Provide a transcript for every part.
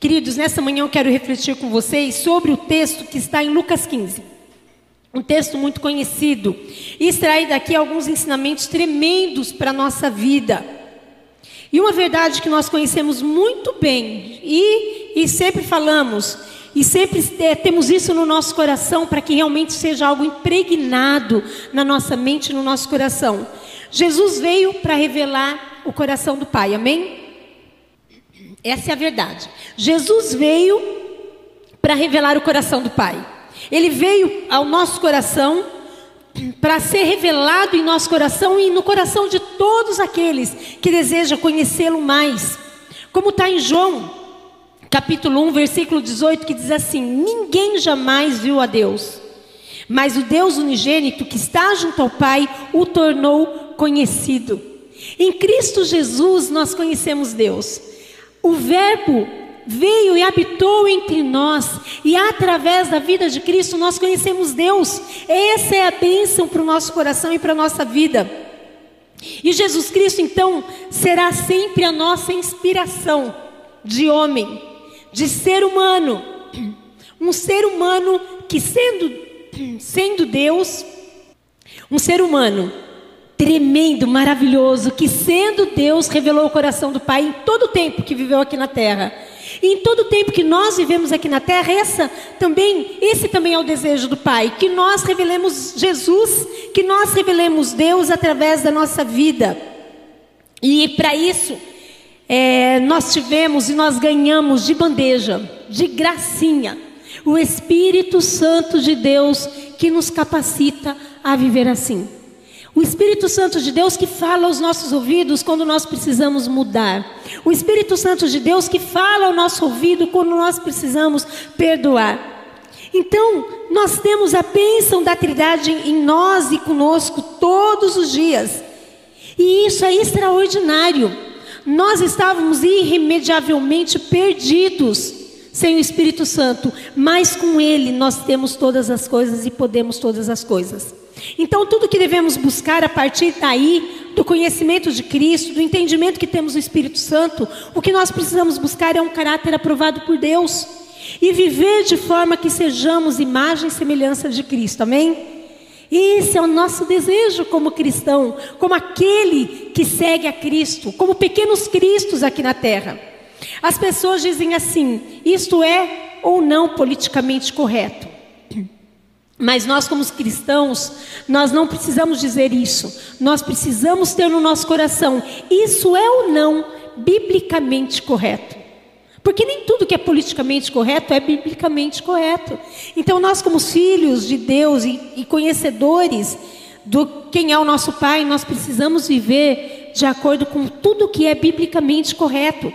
Queridos, nessa manhã eu quero refletir com vocês sobre o texto que está em Lucas 15. Um texto muito conhecido. E extrair daqui alguns ensinamentos tremendos para a nossa vida. E uma verdade que nós conhecemos muito bem e, e sempre falamos, e sempre é, temos isso no nosso coração para que realmente seja algo impregnado na nossa mente e no nosso coração. Jesus veio para revelar o coração do Pai, amém? Essa é a verdade. Jesus veio para revelar o coração do Pai. Ele veio ao nosso coração para ser revelado em nosso coração e no coração de todos aqueles que desejam conhecê-lo mais. Como está em João, capítulo 1, versículo 18, que diz assim: Ninguém jamais viu a Deus, mas o Deus unigênito que está junto ao Pai o tornou conhecido. Em Cristo Jesus nós conhecemos Deus. O Verbo veio e habitou entre nós, e através da vida de Cristo nós conhecemos Deus. Essa é a bênção para o nosso coração e para a nossa vida. E Jesus Cristo, então, será sempre a nossa inspiração de homem, de ser humano. Um ser humano que, sendo, sendo Deus, um ser humano tremendo, maravilhoso, que sendo Deus revelou o coração do Pai em todo o tempo que viveu aqui na terra. E em todo o tempo que nós vivemos aqui na terra, essa também, esse também é o desejo do Pai, que nós revelemos Jesus, que nós revelemos Deus através da nossa vida. E para isso, é, nós tivemos e nós ganhamos de bandeja, de gracinha, o Espírito Santo de Deus que nos capacita a viver assim. O Espírito Santo de Deus que fala aos nossos ouvidos quando nós precisamos mudar. O Espírito Santo de Deus que fala ao nosso ouvido quando nós precisamos perdoar. Então, nós temos a bênção da Trindade em nós e conosco todos os dias. E isso é extraordinário. Nós estávamos irremediavelmente perdidos sem o Espírito Santo, mas com Ele nós temos todas as coisas e podemos todas as coisas. Então, tudo que devemos buscar a partir daí, do conhecimento de Cristo, do entendimento que temos do Espírito Santo, o que nós precisamos buscar é um caráter aprovado por Deus e viver de forma que sejamos imagem e semelhança de Cristo, amém? Esse é o nosso desejo como cristão, como aquele que segue a Cristo, como pequenos cristos aqui na terra. As pessoas dizem assim: isto é ou não politicamente correto. Mas nós, como cristãos, nós não precisamos dizer isso. Nós precisamos ter no nosso coração: isso é ou não biblicamente correto? Porque nem tudo que é politicamente correto é biblicamente correto. Então, nós, como filhos de Deus e, e conhecedores do quem é o nosso Pai, nós precisamos viver de acordo com tudo que é biblicamente correto.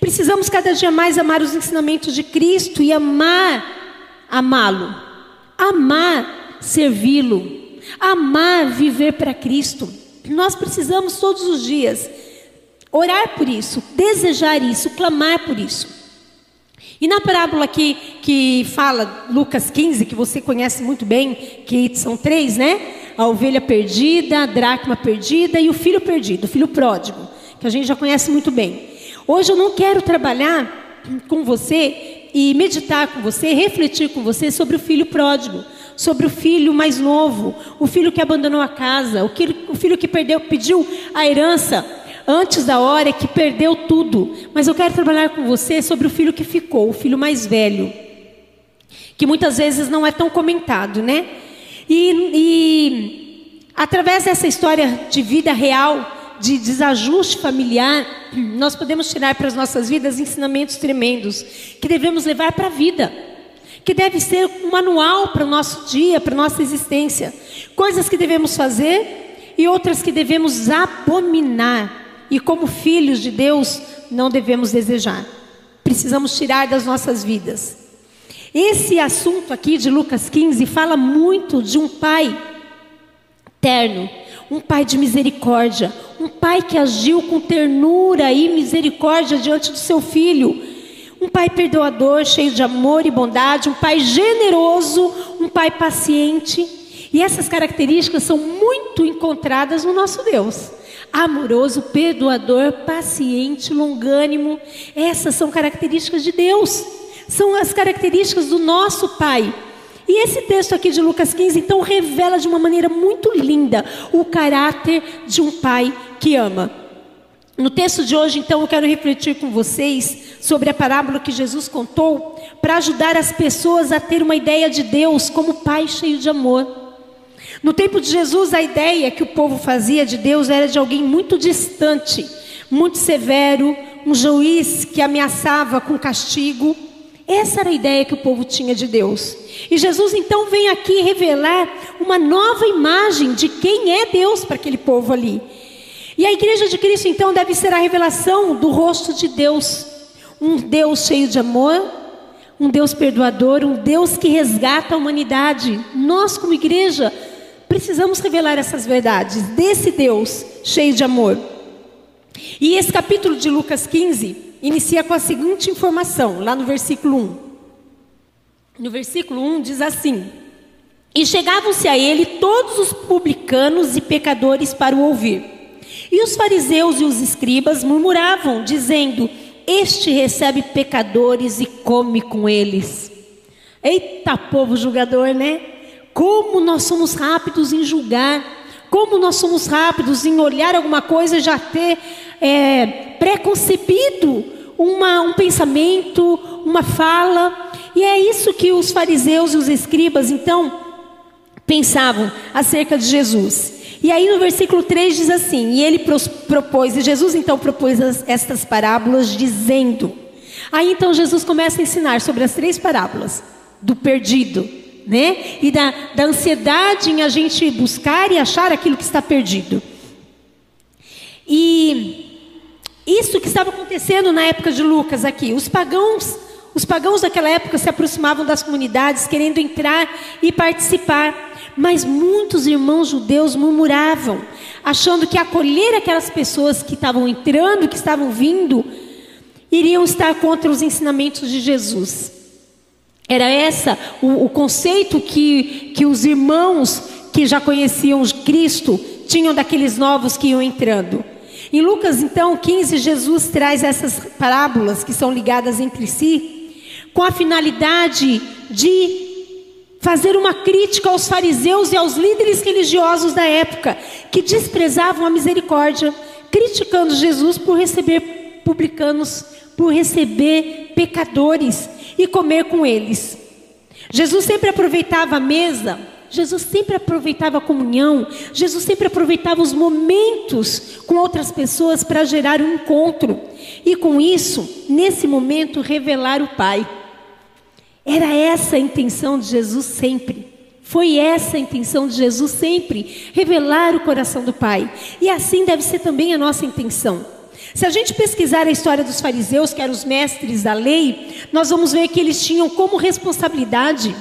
Precisamos cada dia mais amar os ensinamentos de Cristo e amar, amá-lo amar servi-lo, amar viver para Cristo. Nós precisamos todos os dias orar por isso, desejar isso, clamar por isso. E na parábola que, que fala, Lucas 15, que você conhece muito bem, que são três, né? A ovelha perdida, a dracma perdida e o filho perdido, o filho pródigo, que a gente já conhece muito bem. Hoje eu não quero trabalhar com você e meditar com você, refletir com você sobre o filho pródigo, sobre o filho mais novo, o filho que abandonou a casa, o, filho que perdeu, pediu a herança antes da hora, que perdeu tudo. Mas eu quero trabalhar com você sobre o filho que ficou, o filho mais velho, que muitas vezes não é tão comentado, né? E, e através dessa história de vida real, de desajuste familiar, nós podemos tirar para as nossas vidas ensinamentos tremendos que devemos levar para a vida, que deve ser um manual para o nosso dia, para a nossa existência. Coisas que devemos fazer e outras que devemos abominar, e como filhos de Deus, não devemos desejar. Precisamos tirar das nossas vidas. Esse assunto aqui de Lucas 15 fala muito de um pai terno, um pai de misericórdia, um pai que agiu com ternura e misericórdia diante do seu filho, um pai perdoador, cheio de amor e bondade, um pai generoso, um pai paciente. E essas características são muito encontradas no nosso Deus. amoroso, perdoador, paciente, longânimo. Essas são características de Deus, são as características do nosso Pai. E esse texto aqui de Lucas 15, então, revela de uma maneira muito linda o caráter de um pai que ama. No texto de hoje, então, eu quero refletir com vocês sobre a parábola que Jesus contou para ajudar as pessoas a ter uma ideia de Deus como pai cheio de amor. No tempo de Jesus, a ideia que o povo fazia de Deus era de alguém muito distante, muito severo, um juiz que ameaçava com castigo. Essa era a ideia que o povo tinha de Deus. E Jesus então vem aqui revelar uma nova imagem de quem é Deus para aquele povo ali. E a igreja de Cristo então deve ser a revelação do rosto de Deus. Um Deus cheio de amor, um Deus perdoador, um Deus que resgata a humanidade. Nós, como igreja, precisamos revelar essas verdades desse Deus cheio de amor. E esse capítulo de Lucas 15 inicia com a seguinte informação, lá no versículo 1. No versículo 1 diz assim: E chegavam-se a ele todos os publicanos e pecadores para o ouvir. E os fariseus e os escribas murmuravam, dizendo: Este recebe pecadores e come com eles. Eita, povo julgador, né? Como nós somos rápidos em julgar, como nós somos rápidos em olhar alguma coisa e já ter é, preconcebido uma, um pensamento, uma fala. E é isso que os fariseus e os escribas, então, pensavam acerca de Jesus. E aí no versículo 3 diz assim: E ele propôs, e Jesus então propôs as, estas parábolas, dizendo. Aí então Jesus começa a ensinar sobre as três parábolas: do perdido, né? E da, da ansiedade em a gente buscar e achar aquilo que está perdido. E isso que estava acontecendo na época de Lucas aqui. Os pagãos, os pagãos daquela época se aproximavam das comunidades querendo entrar e participar, mas muitos irmãos judeus murmuravam, achando que acolher aquelas pessoas que estavam entrando, que estavam vindo, iriam estar contra os ensinamentos de Jesus. Era essa o, o conceito que, que os irmãos que já conheciam Cristo tinham daqueles novos que iam entrando. Em Lucas, então, 15, Jesus traz essas parábolas que são ligadas entre si, com a finalidade de fazer uma crítica aos fariseus e aos líderes religiosos da época, que desprezavam a misericórdia, criticando Jesus por receber publicanos, por receber pecadores e comer com eles. Jesus sempre aproveitava a mesa Jesus sempre aproveitava a comunhão, Jesus sempre aproveitava os momentos com outras pessoas para gerar um encontro e com isso, nesse momento, revelar o Pai. Era essa a intenção de Jesus sempre. Foi essa a intenção de Jesus sempre, revelar o coração do Pai. E assim deve ser também a nossa intenção. Se a gente pesquisar a história dos fariseus, que eram os mestres da lei, nós vamos ver que eles tinham como responsabilidade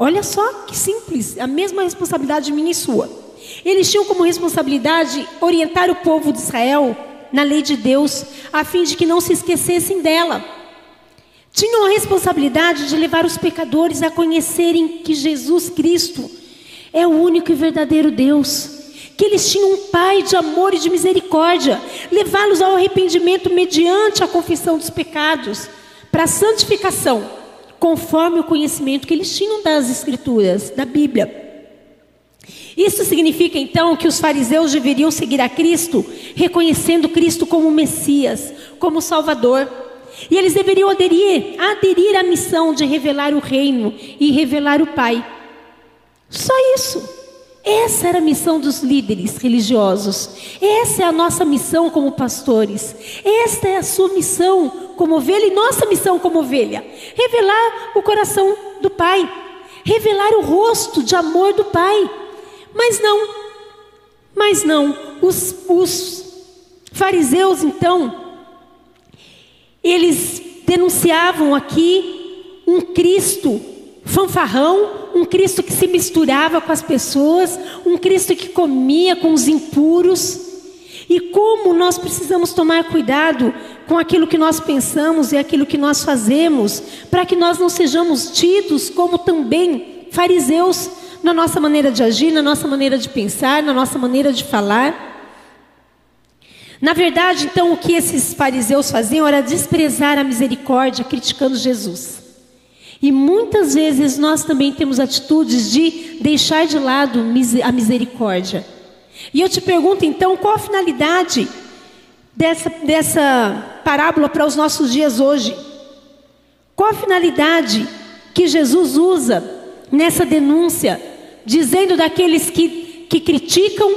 Olha só que simples, a mesma responsabilidade minha e sua. Eles tinham como responsabilidade orientar o povo de Israel na lei de Deus, a fim de que não se esquecessem dela. Tinham a responsabilidade de levar os pecadores a conhecerem que Jesus Cristo é o único e verdadeiro Deus. Que eles tinham um Pai de amor e de misericórdia, levá-los ao arrependimento mediante a confissão dos pecados, para a santificação conforme o conhecimento que eles tinham das Escrituras, da Bíblia. Isso significa então que os fariseus deveriam seguir a Cristo, reconhecendo Cristo como Messias, como Salvador. E eles deveriam aderir, aderir à missão de revelar o reino e revelar o Pai. Só isso. Essa era a missão dos líderes religiosos. Essa é a nossa missão como pastores. Esta é a sua missão como ovelha e nossa missão como ovelha. Revelar o coração do Pai. Revelar o rosto de amor do Pai. Mas não, mas não. Os, os fariseus, então, eles denunciavam aqui um Cristo fanfarrão, um Cristo que se misturava com as pessoas, um Cristo que comia com os impuros. E como nós precisamos tomar cuidado com aquilo que nós pensamos e aquilo que nós fazemos, para que nós não sejamos tidos como também fariseus na nossa maneira de agir, na nossa maneira de pensar, na nossa maneira de falar. Na verdade, então, o que esses fariseus faziam era desprezar a misericórdia, criticando Jesus. E muitas vezes nós também temos atitudes de deixar de lado a misericórdia. E eu te pergunto então, qual a finalidade dessa, dessa parábola para os nossos dias hoje? Qual a finalidade que Jesus usa nessa denúncia, dizendo daqueles que, que criticam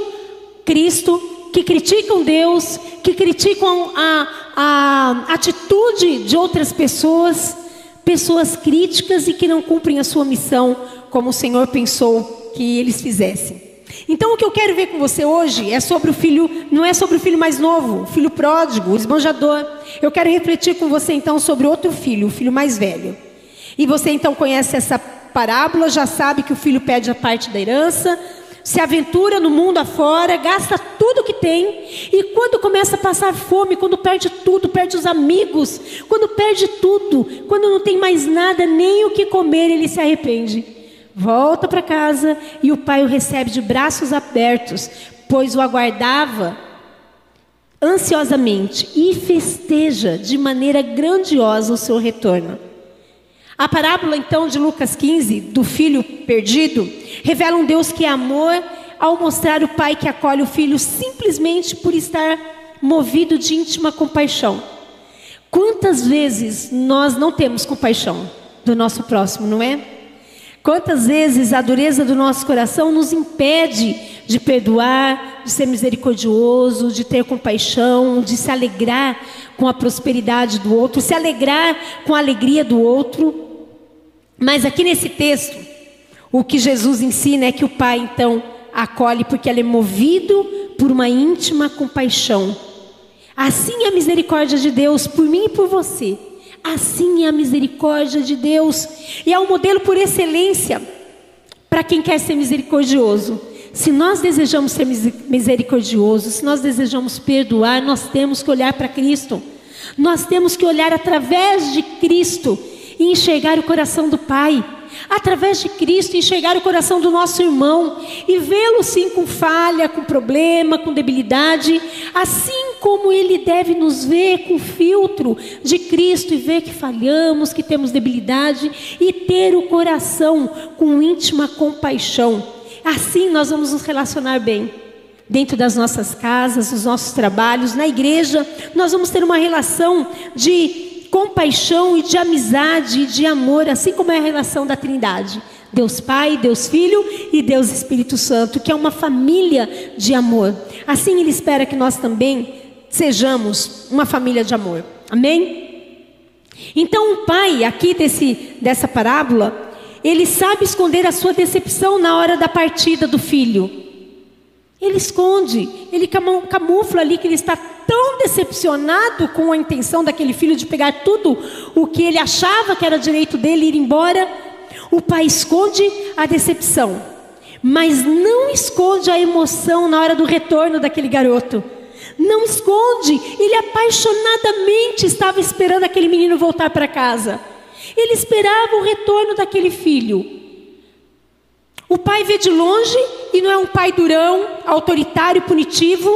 Cristo, que criticam Deus, que criticam a, a atitude de outras pessoas, pessoas críticas e que não cumprem a sua missão como o Senhor pensou que eles fizessem. Então o que eu quero ver com você hoje é sobre o filho, não é sobre o filho mais novo, o filho pródigo, o esbanjador. Eu quero refletir com você então sobre outro filho, o filho mais velho. E você então conhece essa parábola, já sabe que o filho pede a parte da herança, se aventura no mundo afora, gasta tudo que tem, e quando começa a passar fome, quando perde tudo, perde os amigos, quando perde tudo, quando não tem mais nada, nem o que comer, ele se arrepende. Volta para casa e o pai o recebe de braços abertos, pois o aguardava ansiosamente e festeja de maneira grandiosa o seu retorno. A parábola então de Lucas 15, do filho perdido, revela um Deus que é amor ao mostrar o pai que acolhe o filho simplesmente por estar movido de íntima compaixão. Quantas vezes nós não temos compaixão do nosso próximo, não é? Quantas vezes a dureza do nosso coração nos impede de perdoar, de ser misericordioso, de ter compaixão, de se alegrar com a prosperidade do outro, se alegrar com a alegria do outro. Mas aqui nesse texto, o que Jesus ensina é que o Pai então acolhe porque ele é movido por uma íntima compaixão. Assim é a misericórdia de Deus por mim e por você. Assim é a misericórdia de Deus. E é um modelo por excelência para quem quer ser misericordioso. Se nós desejamos ser misericordiosos, se nós desejamos perdoar, nós temos que olhar para Cristo. Nós temos que olhar através de Cristo e enxergar o coração do Pai. Através de Cristo, enxergar o coração do nosso irmão e vê-lo sim com falha, com problema, com debilidade, assim como ele deve nos ver com filtro de Cristo e ver que falhamos, que temos debilidade e ter o coração com íntima compaixão. Assim nós vamos nos relacionar bem dentro das nossas casas, nos nossos trabalhos, na igreja, nós vamos ter uma relação de compaixão e de amizade e de amor, assim como é a relação da Trindade. Deus Pai, Deus Filho e Deus Espírito Santo, que é uma família de amor. Assim Ele espera que nós também sejamos uma família de amor. Amém? Então o pai, aqui desse, dessa parábola, ele sabe esconder a sua decepção na hora da partida do filho. Ele esconde, ele camufla ali que ele está tão decepcionado com a intenção daquele filho de pegar tudo o que ele achava que era direito dele ir embora. O pai esconde a decepção, mas não esconde a emoção na hora do retorno daquele garoto. Não esconde, ele apaixonadamente estava esperando aquele menino voltar para casa. Ele esperava o retorno daquele filho. O pai vê de longe e não é um pai durão, autoritário, punitivo.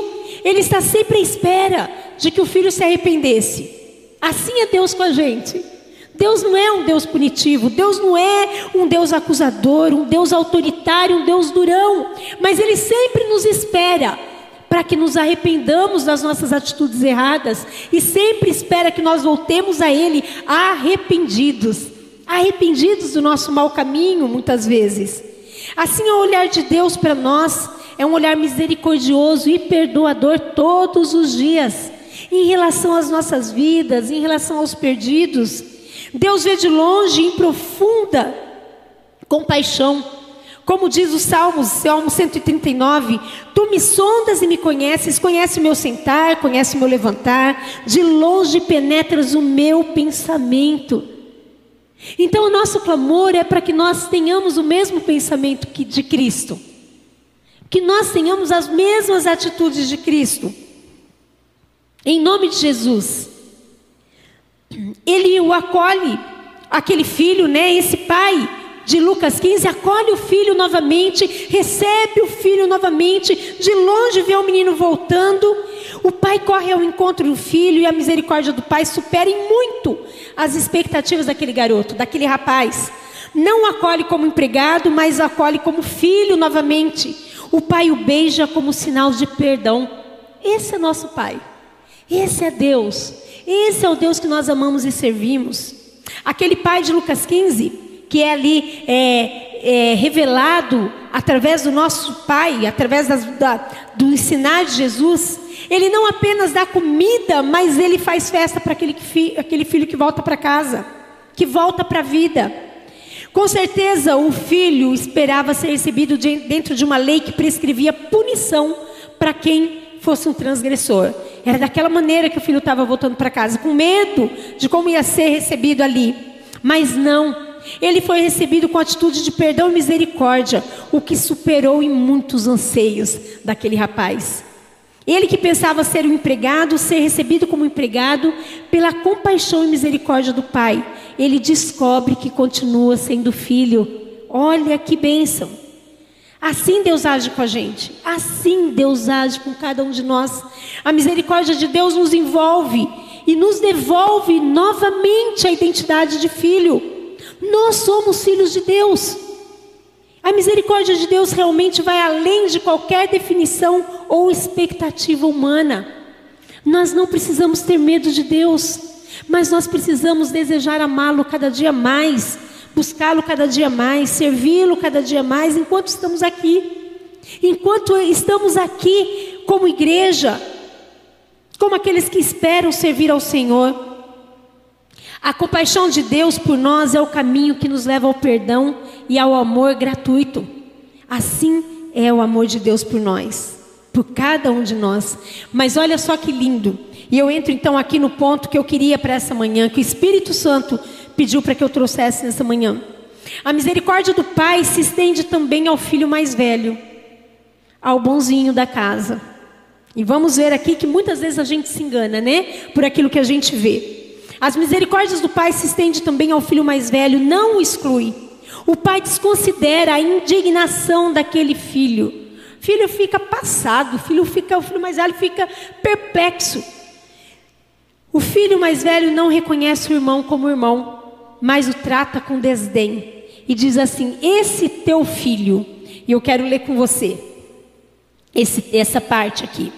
Ele está sempre à espera de que o filho se arrependesse. Assim é Deus com a gente. Deus não é um Deus punitivo, Deus não é um Deus acusador, um Deus autoritário, um Deus durão, mas Ele sempre nos espera para que nos arrependamos das nossas atitudes erradas e sempre espera que nós voltemos a Ele arrependidos, arrependidos do nosso mau caminho, muitas vezes. Assim, o olhar de Deus para nós é um olhar misericordioso e perdoador todos os dias, em relação às nossas vidas, em relação aos perdidos. Deus vê de longe em profunda compaixão. Como diz o Salmos, Salmo 139, Tu me sondas e me conheces, conhece o meu sentar, conhece o meu levantar, de longe penetras o meu pensamento. Então, o nosso clamor é para que nós tenhamos o mesmo pensamento que de Cristo, que nós tenhamos as mesmas atitudes de Cristo, em nome de Jesus. Ele o acolhe, aquele filho, né? Esse pai de Lucas 15 acolhe o filho novamente, recebe o filho novamente, de longe vê o menino voltando. O pai corre ao encontro do filho e a misericórdia do pai supera em muito as expectativas daquele garoto, daquele rapaz. Não acolhe como empregado, mas acolhe como filho novamente. O pai o beija como sinal de perdão. Esse é nosso pai. Esse é Deus. Esse é o Deus que nós amamos e servimos. Aquele pai de Lucas 15, que é ali é, é, revelado através do nosso pai, através das, da, do ensinar de Jesus, ele não apenas dá comida, mas ele faz festa para aquele, aquele filho que volta para casa, que volta para a vida. Com certeza o filho esperava ser recebido dentro de uma lei que prescrevia punição para quem fosse um transgressor. Era daquela maneira que o filho estava voltando para casa, com medo de como ia ser recebido ali. Mas não, ele foi recebido com atitude de perdão e misericórdia, o que superou em muitos anseios daquele rapaz. Ele que pensava ser um empregado, ser recebido como empregado, pela compaixão e misericórdia do pai, ele descobre que continua sendo filho. Olha que bênção! Assim Deus age com a gente, assim Deus age com cada um de nós. A misericórdia de Deus nos envolve e nos devolve novamente a identidade de filho. Nós somos filhos de Deus. A misericórdia de Deus realmente vai além de qualquer definição ou expectativa humana. Nós não precisamos ter medo de Deus, mas nós precisamos desejar amá-lo cada dia mais, buscá-lo cada dia mais, servi-lo cada dia mais, enquanto estamos aqui. Enquanto estamos aqui como igreja, como aqueles que esperam servir ao Senhor. A compaixão de Deus por nós é o caminho que nos leva ao perdão e ao amor gratuito. Assim é o amor de Deus por nós, por cada um de nós. Mas olha só que lindo. E eu entro então aqui no ponto que eu queria para essa manhã, que o Espírito Santo pediu para que eu trouxesse nessa manhã. A misericórdia do pai se estende também ao filho mais velho, ao bonzinho da casa. E vamos ver aqui que muitas vezes a gente se engana, né? Por aquilo que a gente vê. As misericórdias do pai se estendem também ao filho mais velho, não o exclui. O pai desconsidera a indignação daquele filho. O filho fica passado, o filho fica, o filho mais velho fica perplexo. O filho mais velho não reconhece o irmão como irmão, mas o trata com desdém e diz assim: "Esse teu filho". E eu quero ler com você esse, essa parte aqui.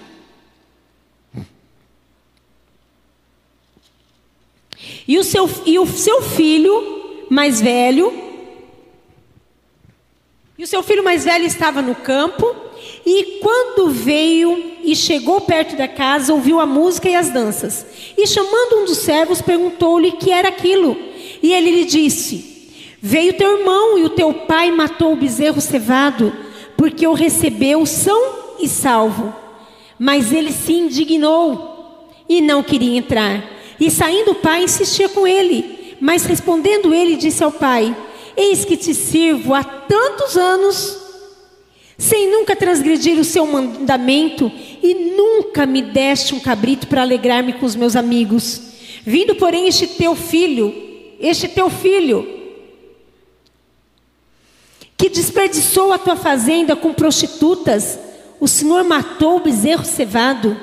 E o seu, e o seu filho mais velho, e o seu filho mais velho estava no campo, e quando veio e chegou perto da casa, ouviu a música e as danças. E chamando um dos servos, perguntou-lhe que era aquilo. E ele lhe disse: Veio teu irmão e o teu pai matou o bezerro cevado, porque o recebeu são e salvo. Mas ele se indignou e não queria entrar. E saindo o pai insistia com ele, mas respondendo ele disse ao pai: Eis que te sirvo há tantos anos, sem nunca transgredir o seu mandamento, e nunca me deste um cabrito para alegrar-me com os meus amigos. Vindo, porém, este teu filho, este teu filho, que desperdiçou a tua fazenda com prostitutas, o Senhor matou o bezerro cevado.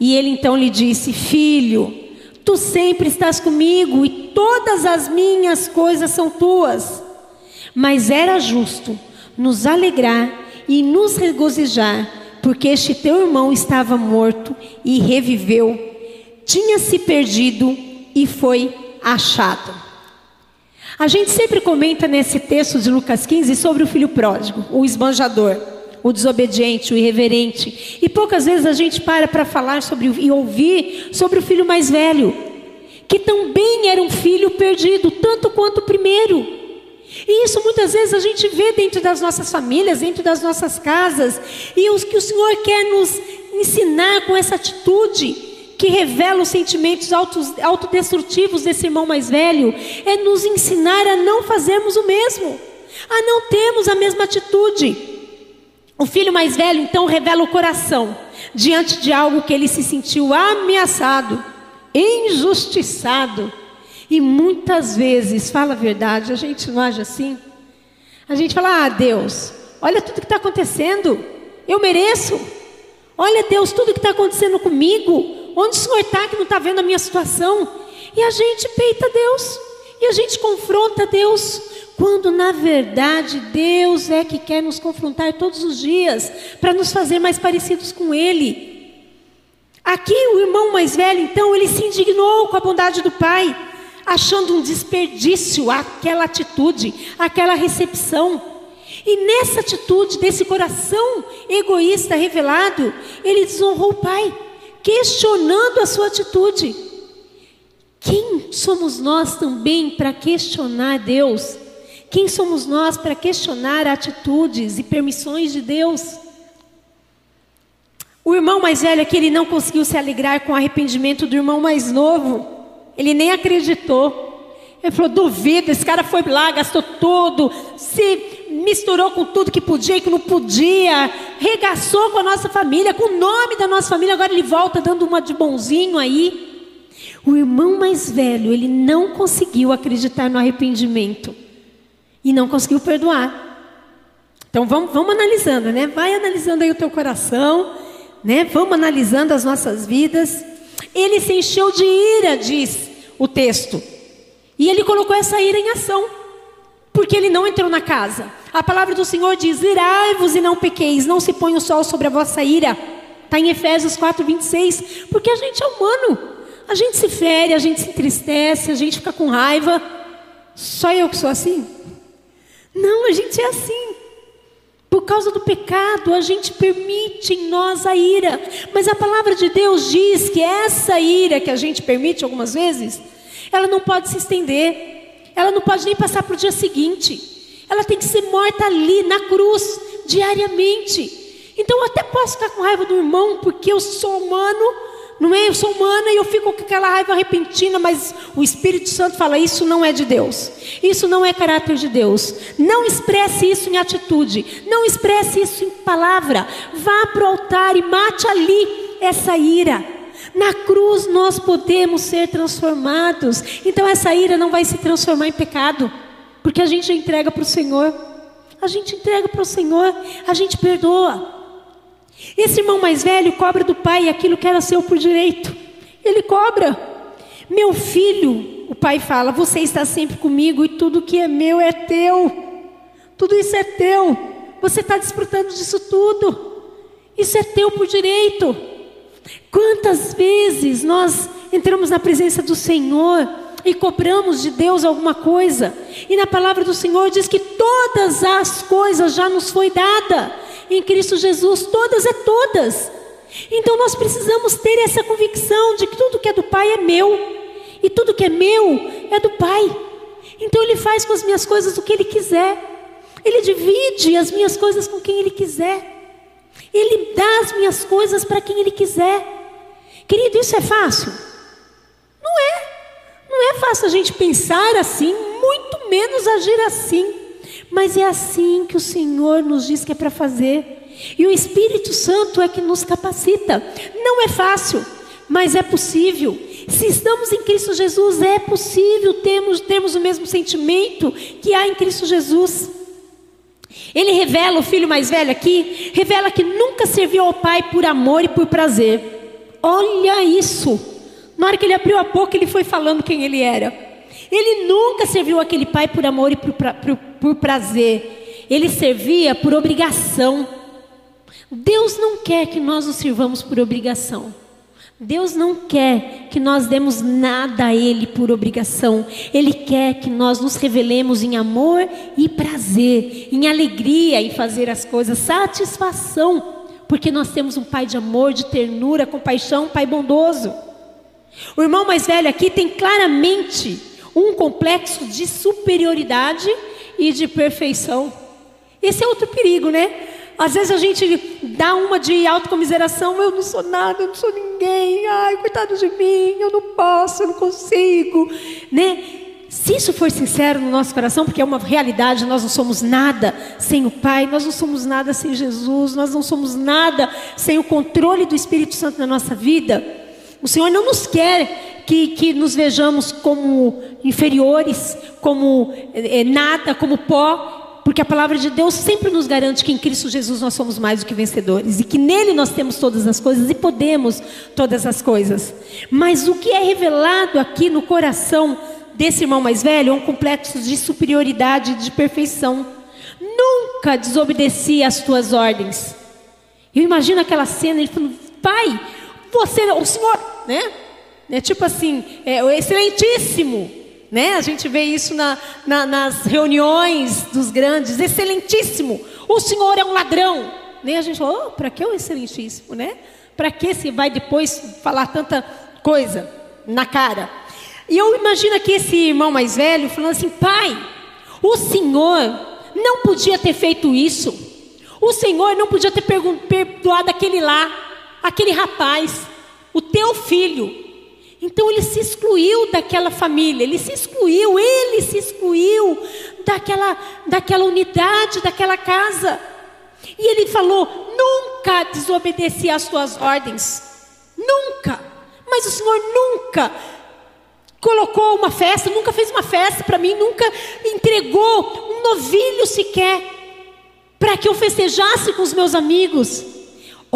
E ele então lhe disse: Filho, Tu sempre estás comigo e todas as minhas coisas são tuas. Mas era justo nos alegrar e nos regozijar, porque este teu irmão estava morto e reviveu, tinha se perdido e foi achado. A gente sempre comenta nesse texto de Lucas 15 sobre o filho pródigo, o esbanjador o desobediente, o irreverente. E poucas vezes a gente para para falar sobre e ouvir sobre o filho mais velho, que também era um filho perdido, tanto quanto o primeiro. E isso muitas vezes a gente vê dentro das nossas famílias, dentro das nossas casas, e o que o Senhor quer nos ensinar com essa atitude que revela os sentimentos autodestrutivos desse irmão mais velho, é nos ensinar a não fazermos o mesmo, a não termos a mesma atitude. O filho mais velho então revela o coração diante de algo que ele se sentiu ameaçado, injustiçado. E muitas vezes, fala a verdade, a gente não age assim. A gente fala: Ah, Deus, olha tudo que está acontecendo, eu mereço. Olha, Deus, tudo que está acontecendo comigo, onde o Senhor está que não está vendo a minha situação? E a gente peita Deus, e a gente confronta Deus, quando na verdade Deus é que quer nos confrontar todos os dias, para nos fazer mais parecidos com Ele. Aqui o irmão mais velho, então, ele se indignou com a bondade do pai, achando um desperdício aquela atitude, aquela recepção. E nessa atitude, desse coração egoísta revelado, ele desonrou o pai, questionando a sua atitude. Quem somos nós também para questionar Deus? Quem somos nós para questionar atitudes e permissões de Deus? O irmão mais velho aqui, ele não conseguiu se alegrar com o arrependimento do irmão mais novo. Ele nem acreditou. Ele falou: duvido, esse cara foi lá, gastou tudo, se misturou com tudo que podia e que não podia, regaçou com a nossa família, com o nome da nossa família, agora ele volta dando uma de bonzinho aí. O irmão mais velho, ele não conseguiu acreditar no arrependimento e não conseguiu perdoar. Então vamos, vamos analisando, né? Vai analisando aí o teu coração né? Vamos analisando as nossas vidas. Ele se encheu de ira, diz o texto. E ele colocou essa ira em ação, porque ele não entrou na casa. A palavra do Senhor diz: Irai-vos e não pequeis, não se põe o sol sobre a vossa ira. Está em Efésios 4, 26. Porque a gente é humano, a gente se fere, a gente se entristece, a gente fica com raiva. Só eu que sou assim? Não, a gente é assim. Por causa do pecado, a gente permite em nós a ira. Mas a palavra de Deus diz que essa ira que a gente permite algumas vezes, ela não pode se estender. Ela não pode nem passar para o dia seguinte. Ela tem que ser morta ali, na cruz, diariamente. Então eu até posso ficar com raiva do irmão, porque eu sou humano, não é? Eu sou humana e eu fico com aquela raiva repentina, mas o Espírito Santo fala: isso não é de Deus, isso não é caráter de Deus. Não expresse isso em atitude, não expresse isso em palavra. Vá para o altar e mate ali essa ira. Na cruz nós podemos ser transformados. Então essa ira não vai se transformar em pecado, porque a gente entrega para o Senhor. A gente entrega para o Senhor, a gente perdoa. Esse irmão mais velho cobra do pai aquilo que era seu por direito. Ele cobra. Meu filho, o pai fala, você está sempre comigo e tudo que é meu é teu. Tudo isso é teu. Você está desfrutando disso tudo. Isso é teu por direito. Quantas vezes nós entramos na presença do Senhor e cobramos de Deus alguma coisa, e na palavra do Senhor diz que todas as coisas já nos foi dada em Cristo Jesus, todas é todas. Então nós precisamos ter essa convicção de que tudo que é do Pai é meu, e tudo que é meu é do Pai. Então Ele faz com as minhas coisas o que Ele quiser, Ele divide as minhas coisas com quem Ele quiser, Ele dá as minhas coisas para quem Ele quiser. Querido, isso é fácil? Não é. Não é fácil a gente pensar assim, muito menos agir assim. Mas é assim que o Senhor nos diz que é para fazer. E o Espírito Santo é que nos capacita. Não é fácil, mas é possível. Se estamos em Cristo Jesus, é possível termos, termos o mesmo sentimento que há em Cristo Jesus. Ele revela, o filho mais velho aqui, revela que nunca serviu ao Pai por amor e por prazer. Olha isso. Na hora que ele abriu a boca, ele foi falando quem ele era. Ele nunca serviu aquele pai por amor e por, por, por prazer. Ele servia por obrigação. Deus não quer que nós o sirvamos por obrigação. Deus não quer que nós demos nada a Ele por obrigação. Ele quer que nós nos revelemos em amor e prazer, em alegria em fazer as coisas, satisfação, porque nós temos um Pai de amor, de ternura, compaixão, um Pai bondoso. O irmão mais velho aqui tem claramente um complexo de superioridade e de perfeição. Esse é outro perigo, né? Às vezes a gente dá uma de autocomiseração, eu não sou nada, eu não sou ninguém, ai, coitado de mim, eu não posso, eu não consigo, né? Se isso for sincero no nosso coração, porque é uma realidade, nós não somos nada sem o Pai, nós não somos nada sem Jesus, nós não somos nada sem o controle do Espírito Santo na nossa vida. O Senhor não nos quer que, que nos vejamos como inferiores, como é, nada, como pó. Porque a palavra de Deus sempre nos garante que em Cristo Jesus nós somos mais do que vencedores e que nele nós temos todas as coisas e podemos todas as coisas. Mas o que é revelado aqui no coração desse irmão mais velho é um complexo de superioridade e de perfeição. Nunca desobedeci às tuas ordens. Eu imagino aquela cena, ele falando, pai, você, o senhor, né? É tipo assim, é excelentíssimo. Né? A gente vê isso na, na, nas reuniões dos grandes. Excelentíssimo, o senhor é um ladrão. Né? A gente fala, oh, para que o excelentíssimo? Né? Para que se vai depois falar tanta coisa na cara? E eu imagino aqui esse irmão mais velho falando assim: pai, o senhor não podia ter feito isso. O senhor não podia ter perdoado aquele lá, aquele rapaz, o teu filho. Então ele se excluiu daquela família, ele se excluiu, ele se excluiu daquela, daquela unidade, daquela casa. E ele falou: nunca desobedeci às tuas ordens, nunca. Mas o Senhor nunca colocou uma festa, nunca fez uma festa para mim, nunca entregou um novilho sequer para que eu festejasse com os meus amigos.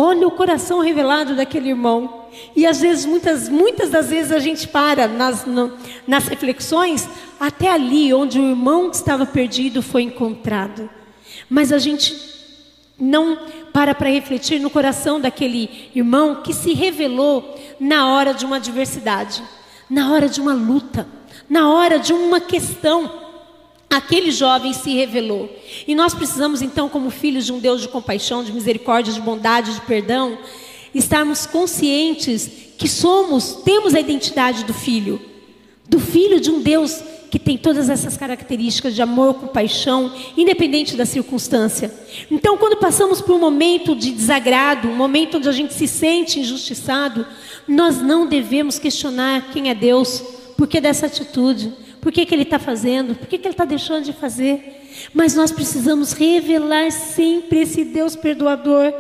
Olha o coração revelado daquele irmão. E às vezes, muitas, muitas das vezes a gente para nas, no, nas reflexões, até ali onde o irmão que estava perdido foi encontrado. Mas a gente não para para refletir no coração daquele irmão que se revelou na hora de uma adversidade, na hora de uma luta, na hora de uma questão. Aquele jovem se revelou. E nós precisamos, então, como filhos de um Deus de compaixão, de misericórdia, de bondade, de perdão, estarmos conscientes que somos, temos a identidade do filho, do filho de um Deus que tem todas essas características de amor, compaixão, independente da circunstância. Então, quando passamos por um momento de desagrado, um momento onde a gente se sente injustiçado, nós não devemos questionar quem é Deus, por que dessa atitude por que, que ele está fazendo? Por que, que ele está deixando de fazer? Mas nós precisamos revelar sempre esse Deus perdoador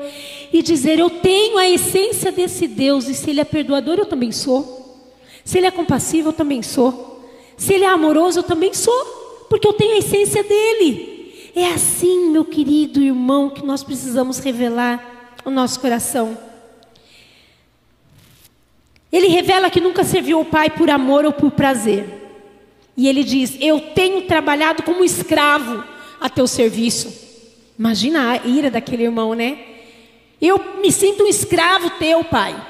e dizer: Eu tenho a essência desse Deus, e se Ele é perdoador, eu também sou. Se Ele é compassivo, eu também sou. Se Ele é amoroso, eu também sou, porque eu tenho a essência dele. É assim, meu querido irmão, que nós precisamos revelar o nosso coração. Ele revela que nunca serviu o Pai por amor ou por prazer. E ele diz: Eu tenho trabalhado como escravo a teu serviço. Imagina a ira daquele irmão, né? Eu me sinto um escravo teu, pai.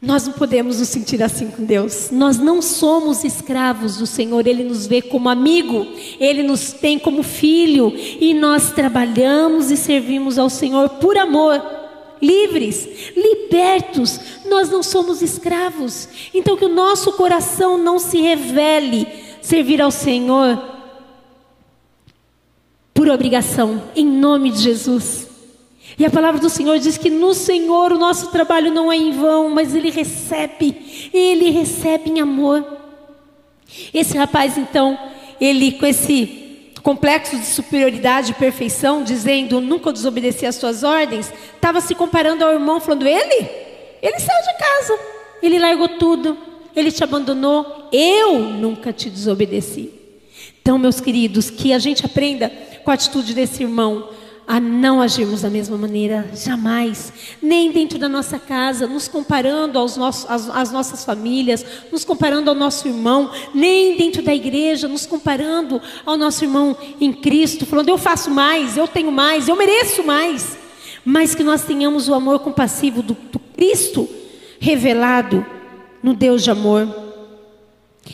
Nós não podemos nos sentir assim com Deus. Nós não somos escravos do Senhor. Ele nos vê como amigo, ele nos tem como filho. E nós trabalhamos e servimos ao Senhor por amor livres, libertos, nós não somos escravos. Então, que o nosso coração não se revele servir ao Senhor por obrigação, em nome de Jesus. E a palavra do Senhor diz que no Senhor o nosso trabalho não é em vão, mas Ele recebe, Ele recebe em amor. Esse rapaz, então, ele com esse complexo de superioridade e perfeição, dizendo nunca desobedeci às suas ordens, estava se comparando ao irmão, falando: ele, ele saiu de casa, ele largou tudo, ele te abandonou, eu nunca te desobedeci. Então, meus queridos, que a gente aprenda com a atitude desse irmão a não agirmos da mesma maneira, jamais, nem dentro da nossa casa, nos comparando aos nossos, às, nossas famílias, nos comparando ao nosso irmão, nem dentro da igreja, nos comparando ao nosso irmão em Cristo, falando eu faço mais, eu tenho mais, eu mereço mais, mas que nós tenhamos o amor compassivo do, do Cristo revelado no Deus de amor.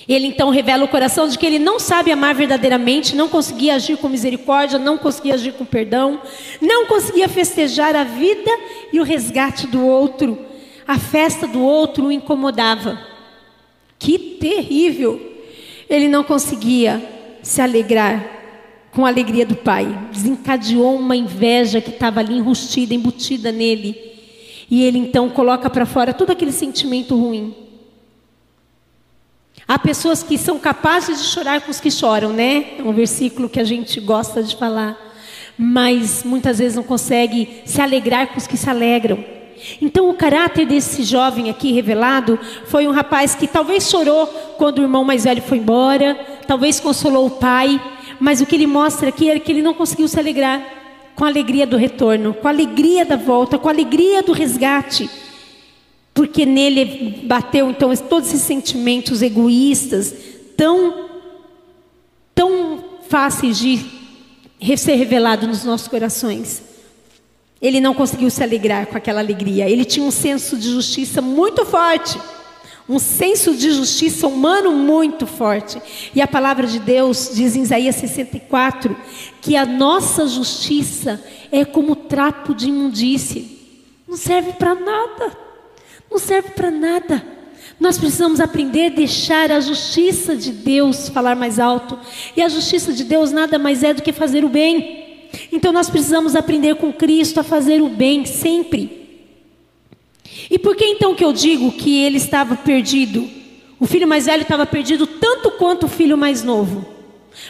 Ele então revela o coração de que ele não sabe amar verdadeiramente, não conseguia agir com misericórdia, não conseguia agir com perdão, não conseguia festejar a vida e o resgate do outro. A festa do outro o incomodava. Que terrível! Ele não conseguia se alegrar com a alegria do pai. Desencadeou uma inveja que estava ali enrustida, embutida nele. E ele então coloca para fora todo aquele sentimento ruim. Há pessoas que são capazes de chorar com os que choram, né? É um versículo que a gente gosta de falar. Mas muitas vezes não consegue se alegrar com os que se alegram. Então, o caráter desse jovem aqui revelado foi um rapaz que talvez chorou quando o irmão mais velho foi embora, talvez consolou o pai, Mas o que ele mostra aqui é que ele não conseguiu se alegrar com a alegria do retorno, com a alegria da volta, com a alegria do resgate. Porque nele bateu então todos esses sentimentos egoístas, tão tão fáceis de ser revelado nos nossos corações. Ele não conseguiu se alegrar com aquela alegria. Ele tinha um senso de justiça muito forte. Um senso de justiça humano muito forte. E a palavra de Deus diz em Isaías 64 que a nossa justiça é como trapo de imundície. Não serve para nada. Não serve para nada. Nós precisamos aprender a deixar a justiça de Deus falar mais alto. E a justiça de Deus nada mais é do que fazer o bem. Então nós precisamos aprender com Cristo a fazer o bem sempre. E por que então que eu digo que ele estava perdido? O filho mais velho estava perdido tanto quanto o filho mais novo.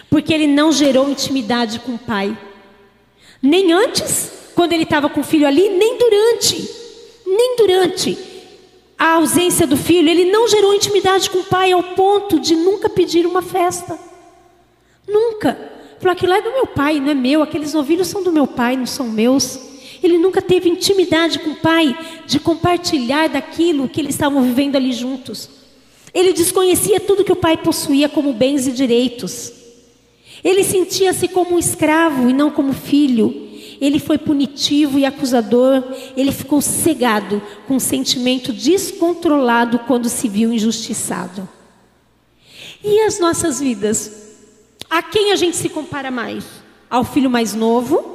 Porque ele não gerou intimidade com o pai. Nem antes, quando ele estava com o filho ali, nem durante. Nem durante a ausência do filho, ele não gerou intimidade com o pai ao ponto de nunca pedir uma festa. Nunca. Falou: aquilo é do meu pai, não é meu. Aqueles novilhos são do meu pai, não são meus. Ele nunca teve intimidade com o pai de compartilhar daquilo que eles estavam vivendo ali juntos. Ele desconhecia tudo que o pai possuía como bens e direitos. Ele sentia-se como um escravo e não como filho. Ele foi punitivo e acusador. Ele ficou cegado com um sentimento descontrolado quando se viu injustiçado. E as nossas vidas? A quem a gente se compara mais? Ao filho mais novo?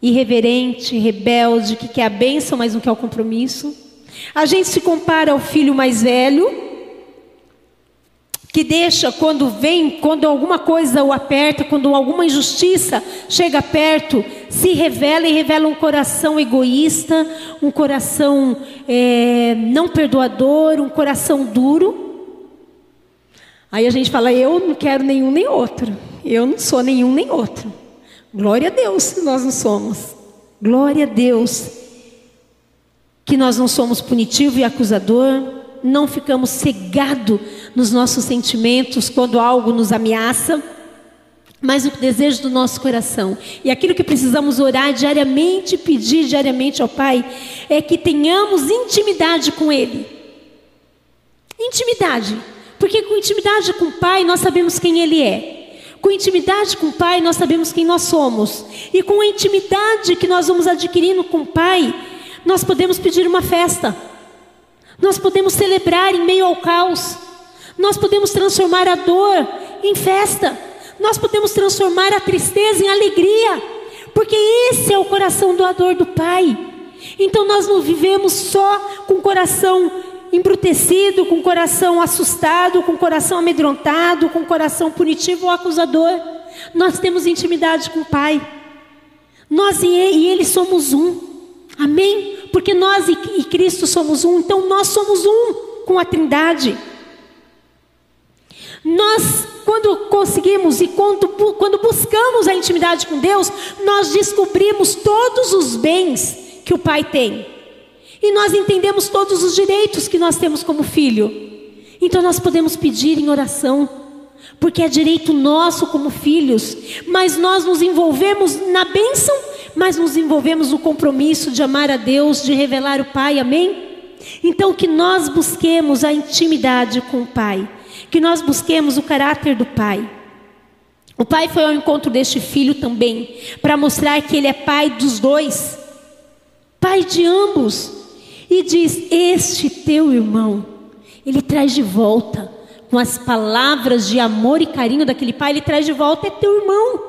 irreverente, rebelde, que quer a bênção, mas não quer o compromisso. A gente se compara ao filho mais velho, que deixa quando vem, quando alguma coisa o aperta, quando alguma injustiça chega perto, se revela e revela um coração egoísta, um coração é, não perdoador, um coração duro. Aí a gente fala: eu não quero nenhum nem outro, eu não sou nenhum nem outro. Glória a Deus, nós não somos. Glória a Deus, que nós não somos punitivo e acusador, não ficamos cegados nos nossos sentimentos quando algo nos ameaça, mas o desejo do nosso coração e aquilo que precisamos orar diariamente, pedir diariamente ao Pai, é que tenhamos intimidade com Ele. Intimidade, porque com intimidade com o Pai nós sabemos quem Ele é. Com intimidade com o Pai, nós sabemos quem nós somos. E com a intimidade que nós vamos adquirindo com o Pai, nós podemos pedir uma festa. Nós podemos celebrar em meio ao caos. Nós podemos transformar a dor em festa. Nós podemos transformar a tristeza em alegria. Porque esse é o coração doador do Pai. Então nós não vivemos só com o coração embrutecido, com o coração assustado, com o coração amedrontado, com o coração punitivo ou acusador. Nós temos intimidade com o Pai. Nós e Ele somos um. Amém? Porque nós e Cristo somos um, então nós somos um com a Trindade. Nós, quando conseguimos e quando, quando buscamos a intimidade com Deus, nós descobrimos todos os bens que o Pai tem. E nós entendemos todos os direitos que nós temos como filho. Então nós podemos pedir em oração, porque é direito nosso como filhos, mas nós nos envolvemos na bênção, mas nos envolvemos no compromisso de amar a Deus, de revelar o Pai, amém? Então que nós busquemos a intimidade com o Pai, que nós busquemos o caráter do Pai. O pai foi ao encontro deste filho também, para mostrar que ele é pai dos dois, pai de ambos e diz: Este teu irmão, ele traz de volta, com as palavras de amor e carinho daquele pai, ele traz de volta: É teu irmão,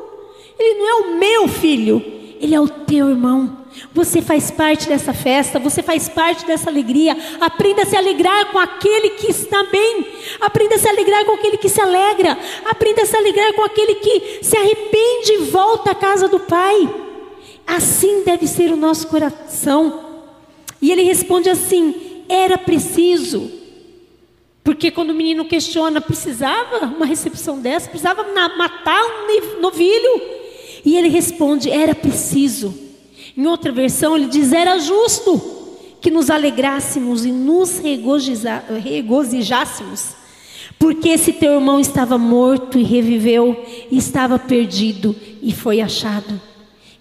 ele não é o meu filho, ele é o teu irmão. Você faz parte dessa festa, você faz parte dessa alegria. Aprenda a se alegrar com aquele que está bem. Aprenda a se alegrar com aquele que se alegra. Aprenda a se alegrar com aquele que se arrepende e volta à casa do Pai. Assim deve ser o nosso coração. E ele responde assim: era preciso. Porque quando o menino questiona, precisava uma recepção dessa, precisava matar um novilho. E ele responde: era preciso. Em outra versão, ele diz: era justo que nos alegrássemos e nos regozijássemos. Porque esse teu irmão estava morto e reviveu, e estava perdido e foi achado.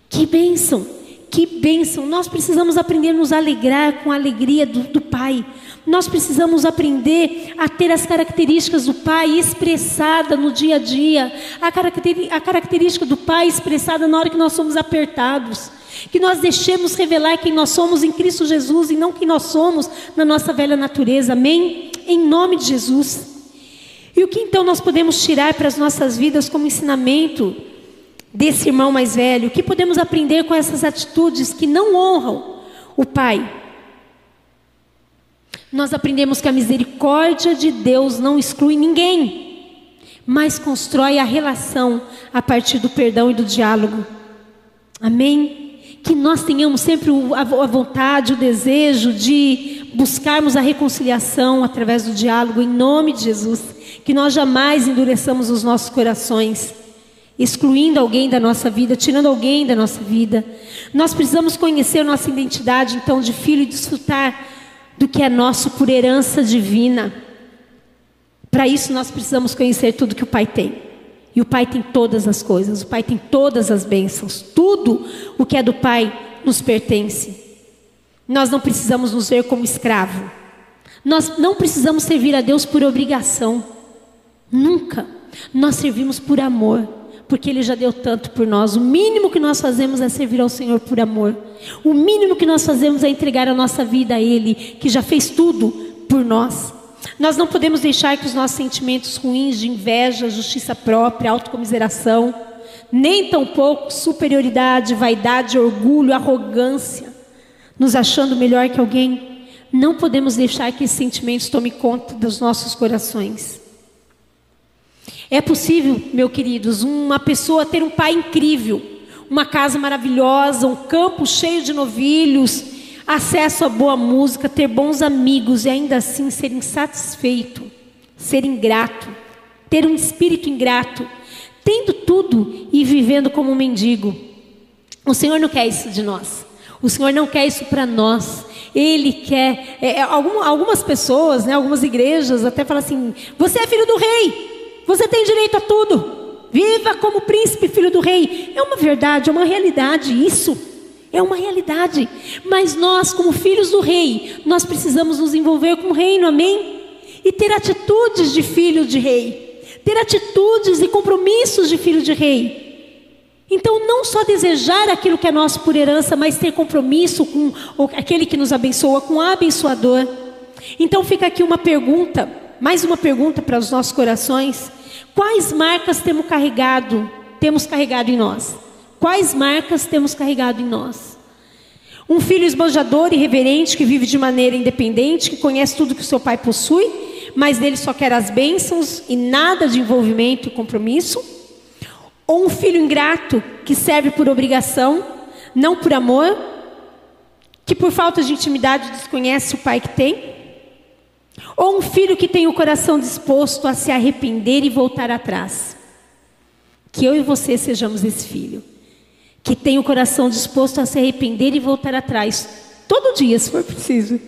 Que bênção, que bênção. Nós precisamos aprender a nos alegrar com a alegria do, do Pai. Nós precisamos aprender a ter as características do Pai expressada no dia a dia, a, a característica do Pai expressada na hora que nós somos apertados. Que nós deixemos revelar quem nós somos em Cristo Jesus e não quem nós somos na nossa velha natureza. Amém? Em nome de Jesus. E o que então nós podemos tirar para as nossas vidas como ensinamento desse irmão mais velho? O que podemos aprender com essas atitudes que não honram o Pai? Nós aprendemos que a misericórdia de Deus não exclui ninguém, mas constrói a relação a partir do perdão e do diálogo. Amém? Que nós tenhamos sempre a vontade, o desejo de buscarmos a reconciliação através do diálogo, em nome de Jesus que nós jamais endureçamos os nossos corações, excluindo alguém da nossa vida, tirando alguém da nossa vida. Nós precisamos conhecer nossa identidade, então, de filho e desfrutar do que é nosso por herança divina. Para isso, nós precisamos conhecer tudo que o Pai tem. E o Pai tem todas as coisas, o Pai tem todas as bênçãos, tudo o que é do Pai nos pertence. Nós não precisamos nos ver como escravo. Nós não precisamos servir a Deus por obrigação. Nunca. Nós servimos por amor, porque Ele já deu tanto por nós. O mínimo que nós fazemos é servir ao Senhor por amor. O mínimo que nós fazemos é entregar a nossa vida a Ele, que já fez tudo por nós. Nós não podemos deixar que os nossos sentimentos ruins de inveja, justiça própria, autocomiseração, nem tampouco superioridade, vaidade, orgulho, arrogância, nos achando melhor que alguém, não podemos deixar que esses sentimentos tomem conta dos nossos corações. É possível, meus queridos, uma pessoa ter um pai incrível, uma casa maravilhosa, um campo cheio de novilhos, acesso a boa música, ter bons amigos e ainda assim ser insatisfeito, ser ingrato, ter um espírito ingrato, tendo tudo e vivendo como um mendigo. O Senhor não quer isso de nós. O Senhor não quer isso para nós. Ele quer. É, é algumas pessoas, né, algumas igrejas até falam assim: você é filho do rei. Você tem direito a tudo. Viva como príncipe, filho do rei. É uma verdade, é uma realidade isso. É uma realidade. Mas nós, como filhos do rei, nós precisamos nos envolver com o reino, amém? E ter atitudes de filho de rei. Ter atitudes e compromissos de filho de rei. Então, não só desejar aquilo que é nosso por herança, mas ter compromisso com aquele que nos abençoa, com o abençoador. Então, fica aqui uma pergunta, mais uma pergunta para os nossos corações. Quais marcas temos carregado, temos carregado em nós? Quais marcas temos carregado em nós? Um filho esbanjador e reverente que vive de maneira independente, que conhece tudo que o seu pai possui, mas dele só quer as bênçãos e nada de envolvimento e compromisso? Ou um filho ingrato que serve por obrigação, não por amor, que por falta de intimidade desconhece o pai que tem? Ou um filho que tem o coração disposto a se arrepender e voltar atrás. Que eu e você sejamos esse filho. Que tem o coração disposto a se arrepender e voltar atrás. Todo dia, se for preciso.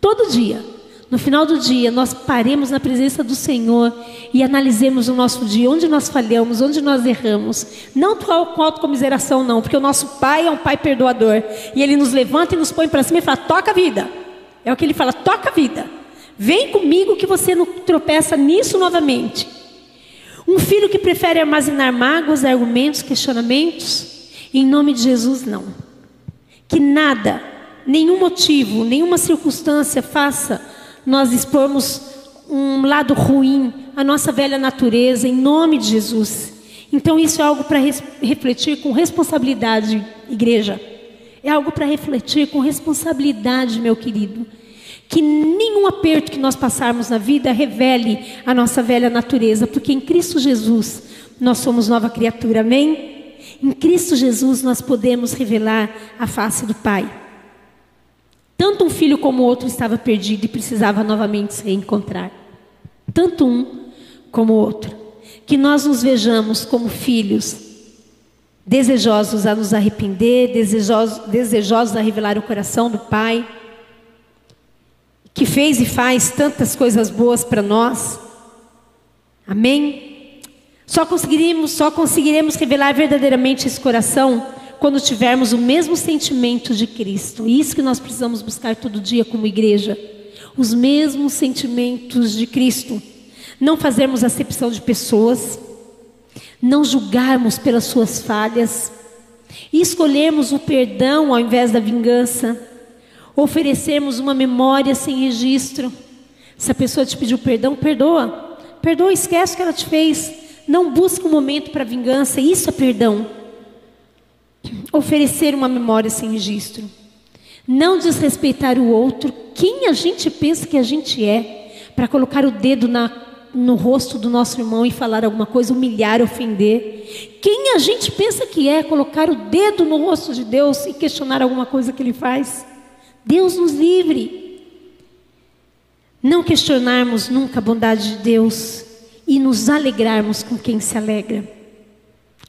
Todo dia. No final do dia, nós paremos na presença do Senhor e analisemos o nosso dia, onde nós falhamos, onde nós erramos. Não com autocomiseração, não, porque o nosso Pai é um Pai perdoador. E Ele nos levanta e nos põe para cima e fala: toca a vida. É o que Ele fala: toca a vida. Vem comigo que você não tropeça nisso novamente. Um filho que prefere armazenar mágoas, argumentos, questionamentos, em nome de Jesus, não. Que nada, nenhum motivo, nenhuma circunstância faça nós expormos um lado ruim, a nossa velha natureza, em nome de Jesus. Então, isso é algo para refletir com responsabilidade, igreja. É algo para refletir com responsabilidade, meu querido. Que nenhum aperto que nós passarmos na vida revele a nossa velha natureza, porque em Cristo Jesus nós somos nova criatura, amém? Em Cristo Jesus nós podemos revelar a face do Pai. Tanto um filho como o outro estava perdido e precisava novamente se reencontrar. Tanto um como o outro. Que nós nos vejamos como filhos, desejosos a nos arrepender, desejosos, desejosos a revelar o coração do Pai que fez e faz tantas coisas boas para nós, Amém? Só conseguiremos, só conseguiremos revelar verdadeiramente esse coração quando tivermos o mesmo sentimento de Cristo. E isso que nós precisamos buscar todo dia como igreja. Os mesmos sentimentos de Cristo. Não fazermos acepção de pessoas, não julgarmos pelas suas falhas, e escolhermos o perdão ao invés da vingança, oferecermos uma memória sem registro. Se a pessoa te pediu perdão, perdoa. Perdoa, esquece o que ela te fez. Não busca um momento para vingança, isso é perdão. Oferecer uma memória sem registro. Não desrespeitar o outro, quem a gente pensa que a gente é, para colocar o dedo na, no rosto do nosso irmão e falar alguma coisa, humilhar, ofender. Quem a gente pensa que é colocar o dedo no rosto de Deus e questionar alguma coisa que ele faz? Deus nos livre. Não questionarmos nunca a bondade de Deus e nos alegrarmos com quem se alegra.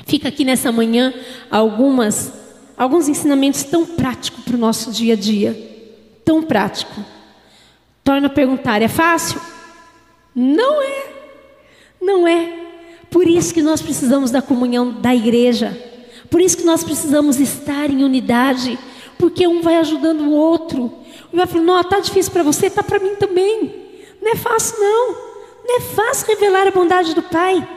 Fica aqui nessa manhã algumas alguns ensinamentos tão práticos para o nosso dia a dia, tão prático. Torna a perguntar, é fácil? Não é. Não é. Por isso que nós precisamos da comunhão da igreja. Por isso que nós precisamos estar em unidade, porque um vai ajudando o outro. Um vai falando, não, está difícil para você, está para mim também. Não é fácil, não. Não é fácil revelar a bondade do Pai.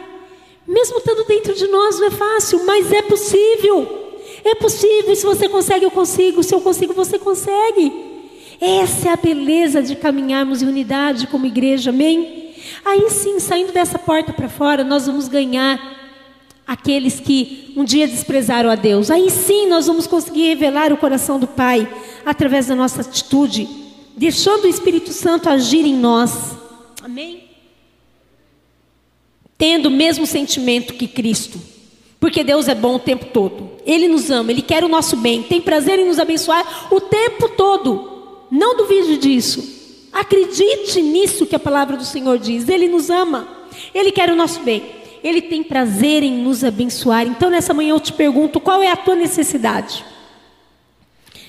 Mesmo estando dentro de nós, não é fácil, mas é possível. É possível. Se você consegue, eu consigo. Se eu consigo, você consegue. Essa é a beleza de caminharmos em unidade como igreja, amém? Aí sim, saindo dessa porta para fora, nós vamos ganhar aqueles que um dia desprezaram a Deus. Aí sim nós vamos conseguir revelar o coração do Pai através da nossa atitude, deixando o Espírito Santo agir em nós. Amém? Tendo o mesmo sentimento que Cristo. Porque Deus é bom o tempo todo. Ele nos ama, Ele quer o nosso bem, tem prazer em nos abençoar o tempo todo. Não duvide disso. Acredite nisso que a palavra do Senhor diz. Ele nos ama, Ele quer o nosso bem. Ele tem prazer em nos abençoar. Então, nessa manhã eu te pergunto: qual é a tua necessidade?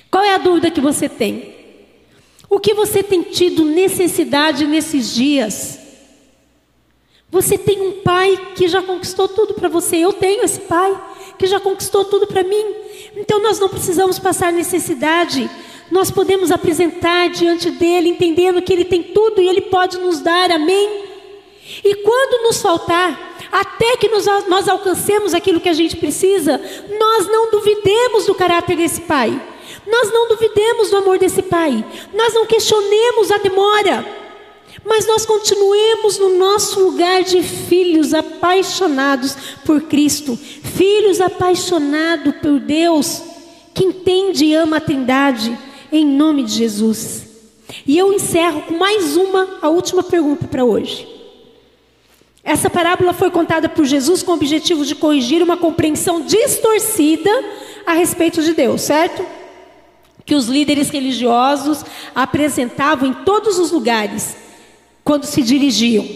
Qual é a dúvida que você tem? O que você tem tido necessidade nesses dias? Você tem um pai que já conquistou tudo para você. Eu tenho esse pai que já conquistou tudo para mim. Então nós não precisamos passar necessidade. Nós podemos apresentar diante dele, entendendo que ele tem tudo e ele pode nos dar. Amém? E quando nos faltar, até que nós, nós alcancemos aquilo que a gente precisa, nós não duvidemos do caráter desse Pai. Nós não duvidemos do amor desse Pai. Nós não questionemos a demora. Mas nós continuemos no nosso lugar de filhos apaixonados por Cristo, filhos apaixonados por Deus, que entende e ama a Trindade, em nome de Jesus. E eu encerro com mais uma, a última pergunta para hoje. Essa parábola foi contada por Jesus com o objetivo de corrigir uma compreensão distorcida a respeito de Deus, certo? Que os líderes religiosos apresentavam em todos os lugares quando se dirigiam,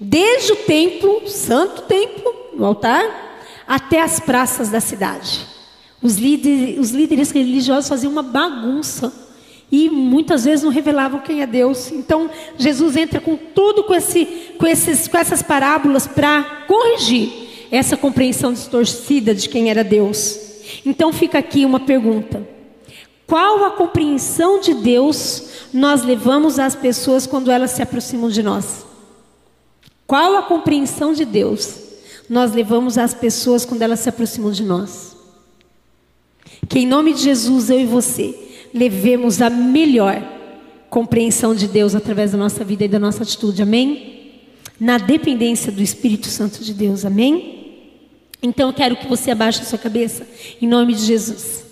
desde o templo, santo templo, no altar, até as praças da cidade. Os líderes, os líderes religiosos faziam uma bagunça e muitas vezes não revelavam quem é Deus. Então Jesus entra com tudo com, esse, com, esses, com essas parábolas para corrigir essa compreensão distorcida de quem era Deus. Então fica aqui uma pergunta: qual a compreensão de Deus nós levamos às pessoas quando elas se aproximam de nós? Qual a compreensão de Deus nós levamos às pessoas quando elas se aproximam de nós? Que em nome de Jesus eu e você levemos a melhor compreensão de Deus através da nossa vida e da nossa atitude, amém? Na dependência do Espírito Santo de Deus, amém? Então eu quero que você abaixe a sua cabeça, em nome de Jesus.